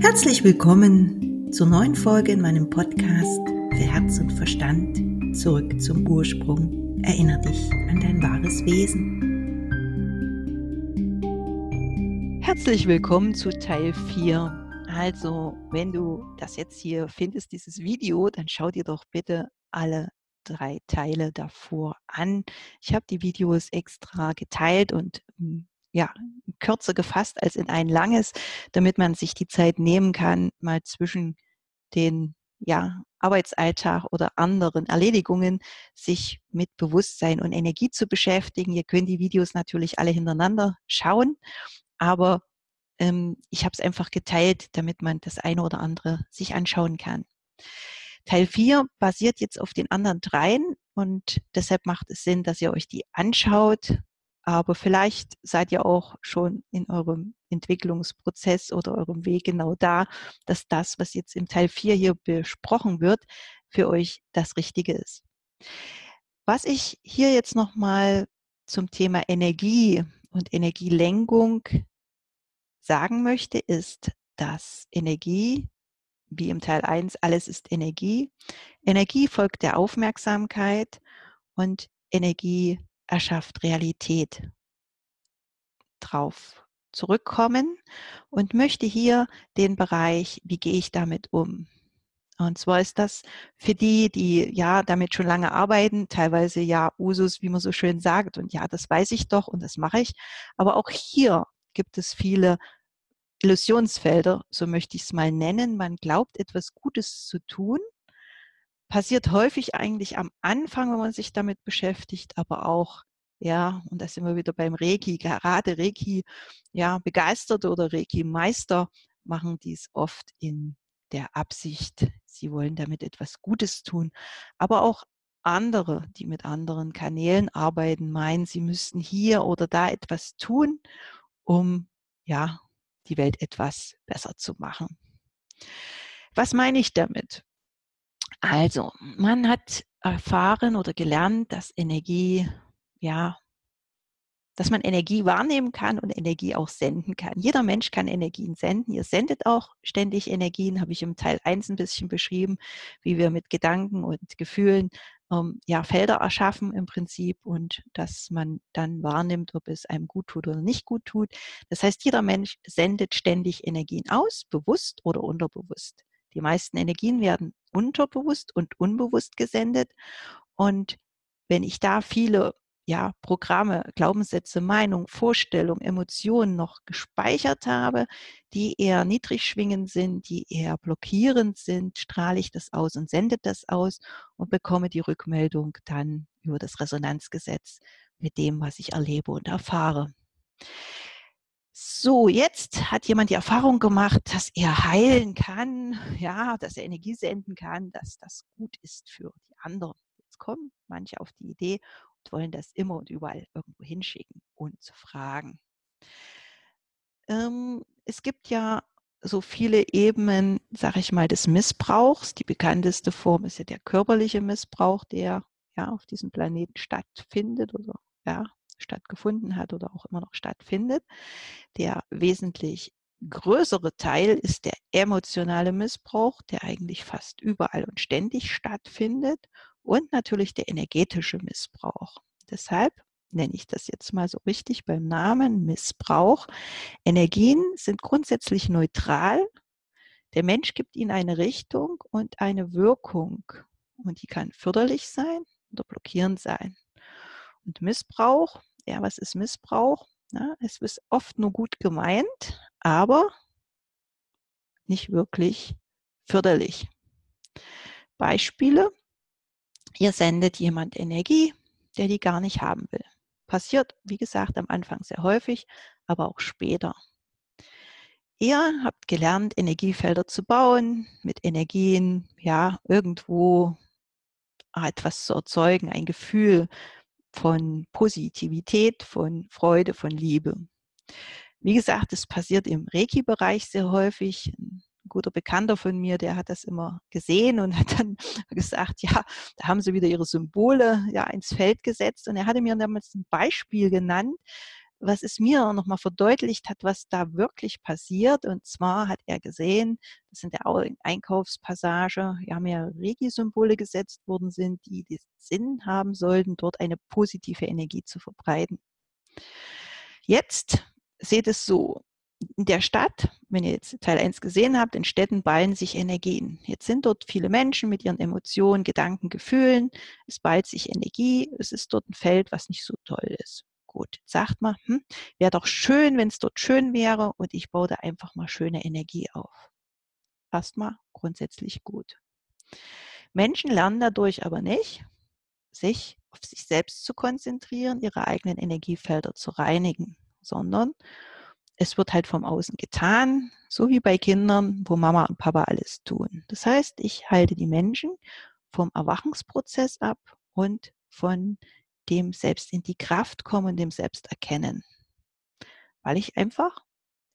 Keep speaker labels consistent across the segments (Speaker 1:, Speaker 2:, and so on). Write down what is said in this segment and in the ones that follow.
Speaker 1: Herzlich willkommen zur neuen Folge in meinem Podcast für Herz und Verstand. Zurück zum Ursprung. Erinner dich an dein wahres Wesen. Herzlich willkommen zu Teil 4. Also, wenn du das jetzt hier findest, dieses Video, dann schau dir doch bitte alle drei Teile davor an. Ich habe die Videos extra geteilt und hm, ja, kürzer gefasst als in ein langes, damit man sich die Zeit nehmen kann, mal zwischen den ja, Arbeitsalltag oder anderen Erledigungen sich mit Bewusstsein und Energie zu beschäftigen. Ihr könnt die Videos natürlich alle hintereinander schauen, aber ähm, ich habe es einfach geteilt, damit man das eine oder andere sich anschauen kann. Teil 4 basiert jetzt auf den anderen dreien und deshalb macht es Sinn, dass ihr euch die anschaut, aber vielleicht seid ihr auch schon in eurem Entwicklungsprozess oder eurem Weg genau da, dass das, was jetzt im Teil 4 hier besprochen wird, für euch das Richtige ist. Was ich hier jetzt nochmal zum Thema Energie und Energielenkung sagen möchte, ist, dass Energie, wie im Teil 1, alles ist Energie. Energie folgt der Aufmerksamkeit und Energie erschafft Realität drauf zurückkommen und möchte hier den Bereich, wie gehe ich damit um? Und zwar ist das für die, die ja damit schon lange arbeiten, teilweise ja Usus, wie man so schön sagt. Und ja, das weiß ich doch und das mache ich. Aber auch hier gibt es viele Illusionsfelder, so möchte ich es mal nennen. Man glaubt, etwas Gutes zu tun passiert häufig eigentlich am Anfang, wenn man sich damit beschäftigt, aber auch, ja, und da sind wir wieder beim Reiki, gerade Reiki, ja, Begeisterte oder Reiki-Meister machen dies oft in der Absicht, sie wollen damit etwas Gutes tun. Aber auch andere, die mit anderen Kanälen arbeiten, meinen, sie müssten hier oder da etwas tun, um, ja, die Welt etwas besser zu machen. Was meine ich damit? Also, man hat erfahren oder gelernt, dass Energie, ja, dass man Energie wahrnehmen kann und Energie auch senden kann. Jeder Mensch kann Energien senden. Ihr sendet auch ständig Energien, habe ich im Teil 1 ein bisschen beschrieben, wie wir mit Gedanken und Gefühlen ähm, ja, Felder erschaffen im Prinzip und dass man dann wahrnimmt, ob es einem gut tut oder nicht gut tut. Das heißt, jeder Mensch sendet ständig Energien aus, bewusst oder unterbewusst. Die meisten Energien werden unterbewusst und unbewusst gesendet. Und wenn ich da viele ja, Programme, Glaubenssätze, Meinung, Vorstellungen, Emotionen noch gespeichert habe, die eher niedrig schwingend sind, die eher blockierend sind, strahle ich das aus und sende das aus und bekomme die Rückmeldung dann über das Resonanzgesetz mit dem, was ich erlebe und erfahre. So, jetzt hat jemand die Erfahrung gemacht, dass er heilen kann, ja, dass er Energie senden kann, dass das gut ist für die anderen. Jetzt kommen manche auf die Idee und wollen das immer und überall irgendwo hinschicken, zu fragen. Ähm, es gibt ja so viele Ebenen, sage ich mal, des Missbrauchs. Die bekannteste Form ist ja der körperliche Missbrauch, der ja auf diesem Planeten stattfindet oder ja, stattgefunden hat oder auch immer noch stattfindet. Der wesentlich größere Teil ist der emotionale Missbrauch, der eigentlich fast überall und ständig stattfindet und natürlich der energetische Missbrauch. Deshalb nenne ich das jetzt mal so richtig beim Namen Missbrauch. Energien sind grundsätzlich neutral. Der Mensch gibt ihnen eine Richtung und eine Wirkung. Und die kann förderlich sein oder blockierend sein. Und Missbrauch, ja, was ist Missbrauch? Ja, es ist oft nur gut gemeint, aber nicht wirklich förderlich. Beispiele. Ihr sendet jemand Energie, der die gar nicht haben will. Passiert, wie gesagt, am Anfang sehr häufig, aber auch später. Ihr habt gelernt, Energiefelder zu bauen, mit Energien, ja, irgendwo etwas zu erzeugen, ein Gefühl von Positivität, von Freude, von Liebe. Wie gesagt, es passiert im Reiki-Bereich sehr häufig. Ein guter Bekannter von mir, der hat das immer gesehen und hat dann gesagt, ja, da haben sie wieder ihre Symbole ja ins Feld gesetzt. Und er hatte mir damals ein Beispiel genannt, was es mir nochmal verdeutlicht hat, was da wirklich passiert. Und zwar hat er gesehen, dass in der Einkaufspassage ja mehr Regie-Symbole gesetzt worden sind, die den Sinn haben sollten, dort eine positive Energie zu verbreiten. Jetzt seht es so. In der Stadt, wenn ihr jetzt Teil 1 gesehen habt, in Städten ballen sich Energien. Jetzt sind dort viele Menschen mit ihren Emotionen, Gedanken, Gefühlen. Es ballt sich Energie. Es ist dort ein Feld, was nicht so toll ist. Gut, sagt man, hm, wäre doch schön, wenn es dort schön wäre und ich baue da einfach mal schöne Energie auf. Erstmal grundsätzlich gut. Menschen lernen dadurch aber nicht, sich auf sich selbst zu konzentrieren, ihre eigenen Energiefelder zu reinigen, sondern es wird halt vom Außen getan, so wie bei Kindern, wo Mama und Papa alles tun. Das heißt, ich halte die Menschen vom Erwachungsprozess ab und von dem Selbst in die Kraft kommen, dem Selbst erkennen. Weil ich einfach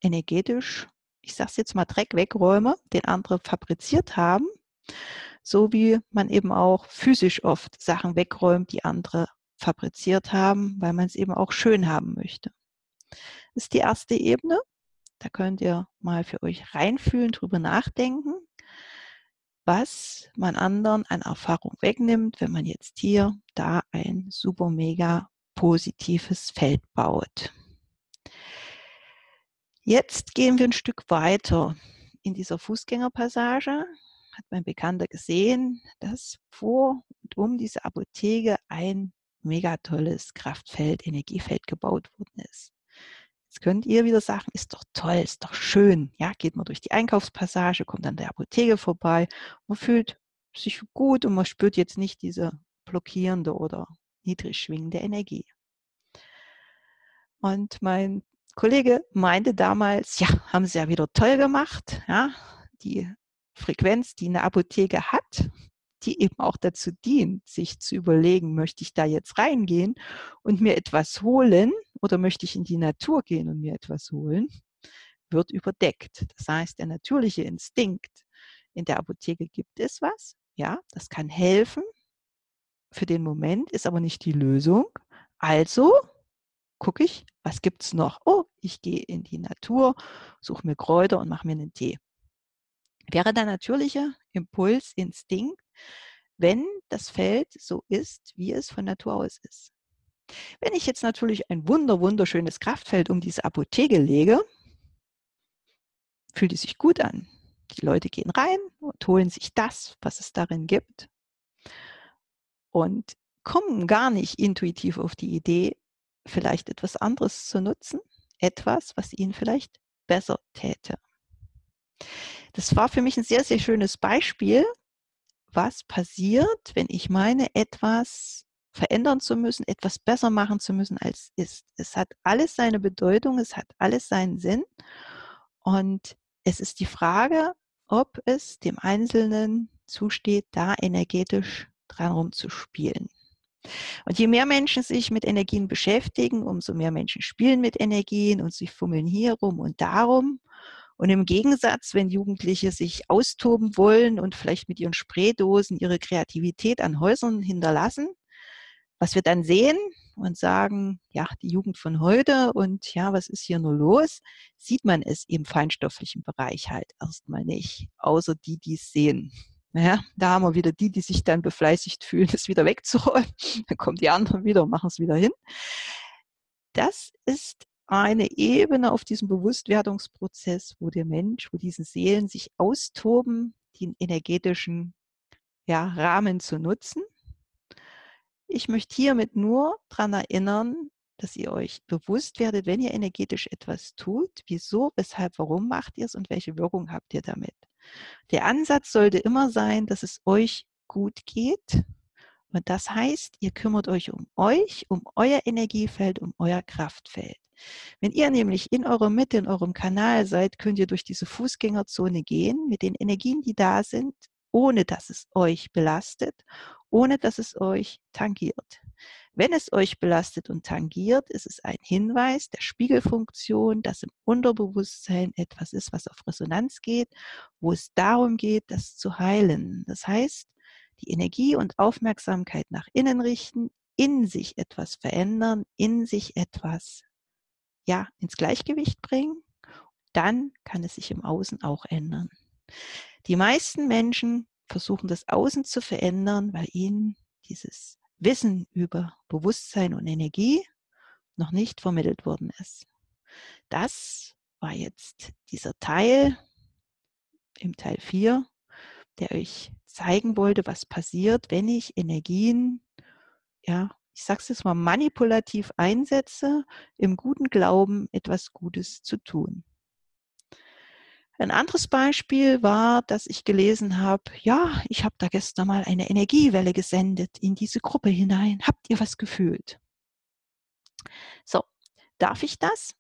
Speaker 1: energetisch, ich sage es jetzt mal Dreck wegräume, den andere fabriziert haben so wie man eben auch physisch oft Sachen wegräumt, die andere fabriziert haben, weil man es eben auch schön haben möchte. Das ist die erste Ebene. Da könnt ihr mal für euch reinfühlen, drüber nachdenken, was man anderen an Erfahrung wegnimmt, wenn man jetzt hier da ein super mega positives Feld baut. Jetzt gehen wir ein Stück weiter in dieser Fußgängerpassage hat mein Bekannter gesehen, dass vor und um diese Apotheke ein mega tolles Kraftfeld, Energiefeld gebaut worden ist. Jetzt könnt ihr wieder sagen, ist doch toll, ist doch schön. Ja, geht man durch die Einkaufspassage, kommt an der Apotheke vorbei, man fühlt sich gut und man spürt jetzt nicht diese blockierende oder niedrig schwingende Energie. Und mein Kollege meinte damals, ja, haben sie ja wieder toll gemacht. Ja, die Frequenz, die eine Apotheke hat, die eben auch dazu dient, sich zu überlegen, möchte ich da jetzt reingehen und mir etwas holen oder möchte ich in die Natur gehen und mir etwas holen, wird überdeckt. Das heißt, der natürliche Instinkt, in der Apotheke gibt es was, ja, das kann helfen für den Moment, ist aber nicht die Lösung. Also gucke ich, was gibt es noch? Oh, ich gehe in die Natur, suche mir Kräuter und mache mir einen Tee wäre der natürliche Impuls, Instinkt, wenn das Feld so ist, wie es von Natur aus ist. Wenn ich jetzt natürlich ein wunder, wunderschönes Kraftfeld um diese Apotheke lege, fühlt es sich gut an. Die Leute gehen rein und holen sich das, was es darin gibt und kommen gar nicht intuitiv auf die Idee, vielleicht etwas anderes zu nutzen, etwas, was ihnen vielleicht besser täte. Das war für mich ein sehr, sehr schönes Beispiel, was passiert, wenn ich meine, etwas verändern zu müssen, etwas besser machen zu müssen, als ist. Es hat alles seine Bedeutung, es hat alles seinen Sinn. Und es ist die Frage, ob es dem Einzelnen zusteht, da energetisch dran rumzuspielen. Und je mehr Menschen sich mit Energien beschäftigen, umso mehr Menschen spielen mit Energien und sie fummeln hier rum und darum. Und im Gegensatz, wenn Jugendliche sich austoben wollen und vielleicht mit ihren Spraydosen ihre Kreativität an Häusern hinterlassen, was wir dann sehen und sagen, ja, die Jugend von heute und ja, was ist hier nur los, sieht man es im feinstofflichen Bereich halt erstmal nicht, außer die, die es sehen. Naja, da haben wir wieder die, die sich dann befleißigt fühlen, es wieder wegzuräumen. Dann kommen die anderen wieder und machen es wieder hin. Das ist eine Ebene auf diesem Bewusstwerdungsprozess, wo der Mensch, wo diese Seelen sich austoben, den energetischen ja, Rahmen zu nutzen. Ich möchte hiermit nur daran erinnern, dass ihr euch bewusst werdet, wenn ihr energetisch etwas tut, wieso, weshalb, warum macht ihr es und welche Wirkung habt ihr damit. Der Ansatz sollte immer sein, dass es euch gut geht. Und das heißt, ihr kümmert euch um euch, um euer Energiefeld, um euer Kraftfeld. Wenn ihr nämlich in eurer Mitte, in eurem Kanal seid, könnt ihr durch diese Fußgängerzone gehen mit den Energien, die da sind, ohne dass es euch belastet, ohne dass es euch tangiert. Wenn es euch belastet und tangiert, ist es ein Hinweis der Spiegelfunktion, dass im Unterbewusstsein etwas ist, was auf Resonanz geht, wo es darum geht, das zu heilen. Das heißt, die Energie und Aufmerksamkeit nach innen richten, in sich etwas verändern, in sich etwas ja, ins Gleichgewicht bringen, dann kann es sich im Außen auch ändern. Die meisten Menschen versuchen das Außen zu verändern, weil ihnen dieses Wissen über Bewusstsein und Energie noch nicht vermittelt worden ist. Das war jetzt dieser Teil im Teil 4, der euch zeigen wollte, was passiert, wenn ich Energien, ja, ich sag's jetzt mal, manipulativ einsetze, im guten Glauben etwas Gutes zu tun. Ein anderes Beispiel war, dass ich gelesen habe, ja, ich habe da gestern mal eine Energiewelle gesendet in diese Gruppe hinein. Habt ihr was gefühlt? So, darf ich das?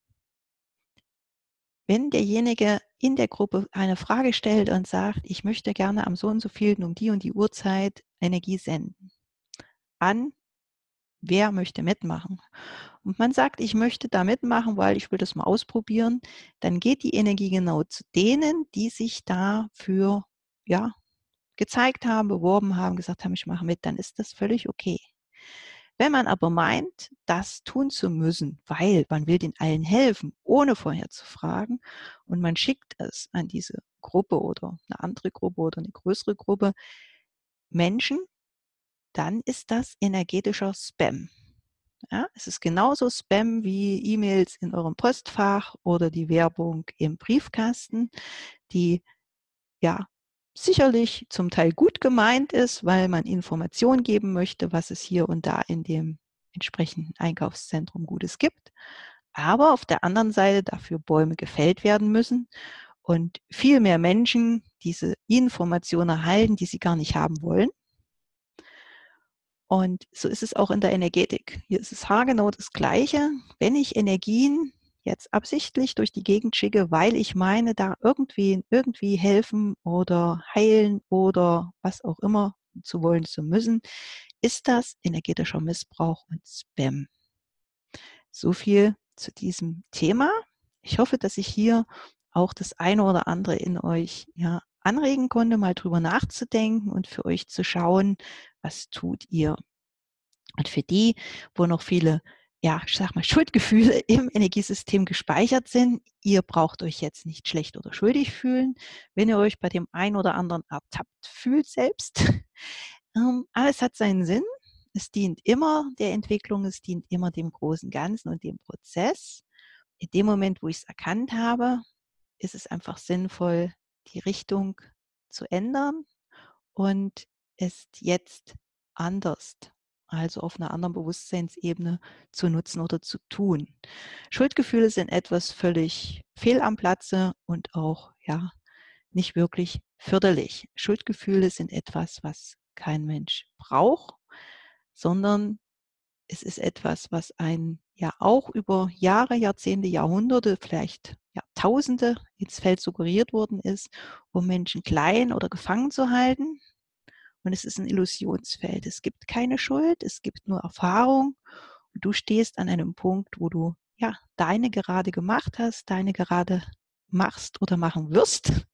Speaker 1: Wenn derjenige in der Gruppe eine Frage stellt und sagt, ich möchte gerne am so und so vielen um die und die Uhrzeit Energie senden. An wer möchte mitmachen? Und man sagt, ich möchte da mitmachen, weil ich will das mal ausprobieren, dann geht die Energie genau zu denen, die sich dafür, ja, gezeigt haben, beworben haben, gesagt haben, ich mache mit, dann ist das völlig okay. Wenn man aber meint, das tun zu müssen, weil man will den allen helfen, ohne vorher zu fragen, und man schickt es an diese Gruppe oder eine andere Gruppe oder eine größere Gruppe Menschen, dann ist das energetischer Spam. Ja, es ist genauso Spam wie E-Mails in eurem Postfach oder die Werbung im Briefkasten, die ja sicherlich zum Teil gut gemeint ist, weil man Informationen geben möchte, was es hier und da in dem entsprechenden Einkaufszentrum Gutes gibt. Aber auf der anderen Seite dafür Bäume gefällt werden müssen und viel mehr Menschen diese Informationen erhalten, die sie gar nicht haben wollen. Und so ist es auch in der Energetik. Hier ist es haargenau das Gleiche. Wenn ich Energien jetzt absichtlich durch die Gegend schicke, weil ich meine, da irgendwie, irgendwie helfen oder heilen oder was auch immer zu wollen zu müssen, ist das energetischer Missbrauch und Spam. So viel zu diesem Thema. Ich hoffe, dass ich hier auch das eine oder andere in euch ja, anregen konnte, mal drüber nachzudenken und für euch zu schauen, was tut ihr. Und für die, wo noch viele, ja, ich sag mal, Schuldgefühle im Energiesystem gespeichert sind, ihr braucht euch jetzt nicht schlecht oder schuldig fühlen, wenn ihr euch bei dem einen oder anderen ertappt fühlt selbst. Ähm, alles hat seinen Sinn. Es dient immer der Entwicklung, es dient immer dem großen Ganzen und dem Prozess. In dem Moment, wo ich es erkannt habe, ist es einfach sinnvoll, die Richtung zu ändern und es jetzt anders, also auf einer anderen Bewusstseinsebene zu nutzen oder zu tun. Schuldgefühle sind etwas völlig fehl am Platze und auch ja nicht wirklich förderlich. Schuldgefühle sind etwas, was kein Mensch braucht, sondern es ist etwas, was ein ja auch über Jahre, Jahrzehnte, Jahrhunderte, vielleicht Jahrtausende ins Feld suggeriert worden ist, um Menschen klein oder gefangen zu halten. Und es ist ein Illusionsfeld. Es gibt keine Schuld, es gibt nur Erfahrung. Und du stehst an einem Punkt, wo du ja deine gerade gemacht hast, deine gerade machst oder machen wirst.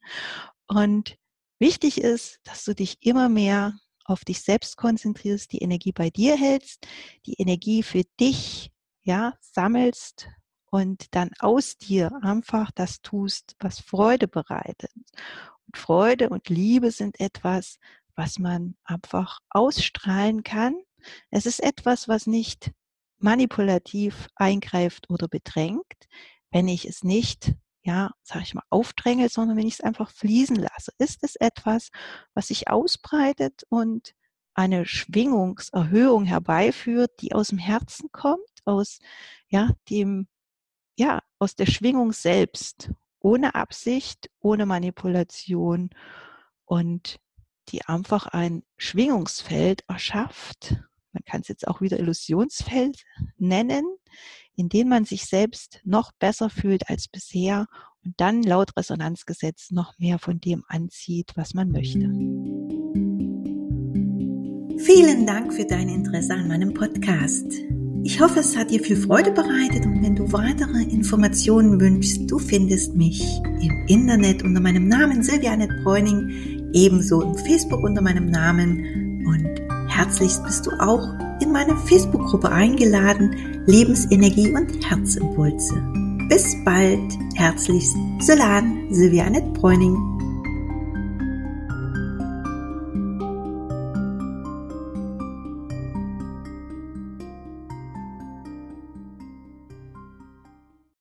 Speaker 1: Und wichtig ist, dass du dich immer mehr auf dich selbst konzentrierst, die Energie bei dir hältst, die Energie für dich ja, sammelst und dann aus dir einfach das tust, was Freude bereitet. Und Freude und Liebe sind etwas, was man einfach ausstrahlen kann. Es ist etwas, was nicht manipulativ eingreift oder bedrängt, wenn ich es nicht, ja, sag ich mal, aufdränge, sondern wenn ich es einfach fließen lasse. Ist es etwas, was sich ausbreitet und eine Schwingungserhöhung herbeiführt, die aus dem Herzen kommt, aus ja, dem, ja, aus der Schwingung selbst, ohne Absicht, ohne Manipulation und die einfach ein Schwingungsfeld erschafft. Man kann es jetzt auch wieder Illusionsfeld nennen, in dem man sich selbst noch besser fühlt als bisher und dann laut Resonanzgesetz noch mehr von dem anzieht, was man möchte.
Speaker 2: Vielen Dank für dein Interesse an meinem Podcast. Ich hoffe, es hat dir viel Freude bereitet und wenn du weitere Informationen wünschst, du findest mich im Internet unter meinem Namen Silvia Annette Bräuning, ebenso im Facebook unter meinem Namen und herzlichst bist du auch in meine Facebook-Gruppe eingeladen. Lebensenergie und Herzimpulse. Bis bald, herzlichst, Solan, Silvia Annette Bräuning.